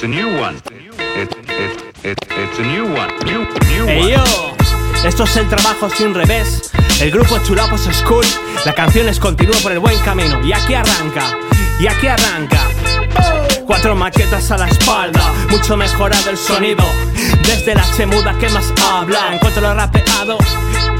Hey one. yo, esto es el trabajo sin revés. El grupo Chulapos School, la canción es continúa por el buen camino. Y aquí arranca, y aquí arranca. Cuatro maquetas a la espalda, mucho mejorado el sonido. Desde la chemuda que más habla, encuentro lo rapeado.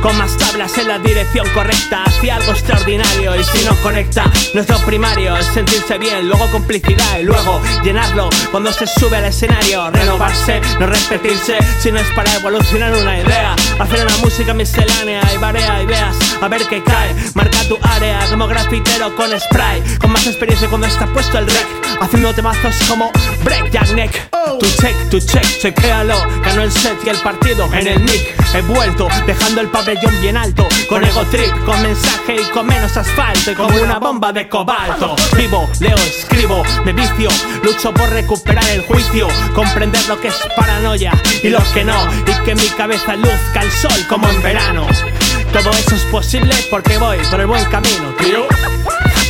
Con más tablas en la dirección correcta hacia algo extraordinario y si no conecta nuestro primario es sentirse bien, luego complicidad y luego llenarlo cuando se sube al escenario, renovarse, no repetirse, si no es para evolucionar una idea, hacer una música miscelánea y varía ideas, a ver qué cae, marca tu área como grafitero con spray, con más experiencia cuando está puesto el rec, haciendo temazos como break Jack Neck, tu check, tu check, chequéalo, ganó el set y el partido en el mic, he vuelto dejando el pabellón bien alto, con ego trip, con mensaje y con menos asfalto. Y como una bomba de cobalto, vivo, leo, escribo, me vicio, lucho por recuperar el juicio, comprender lo que es paranoia y lo que no, y que mi cabeza luzca el sol como en verano. Todo eso es posible porque voy por el buen camino, tío.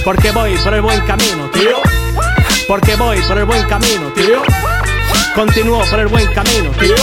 Porque voy por el buen camino, tío. Porque voy por el buen camino, tío. Continúo por el buen camino, tío.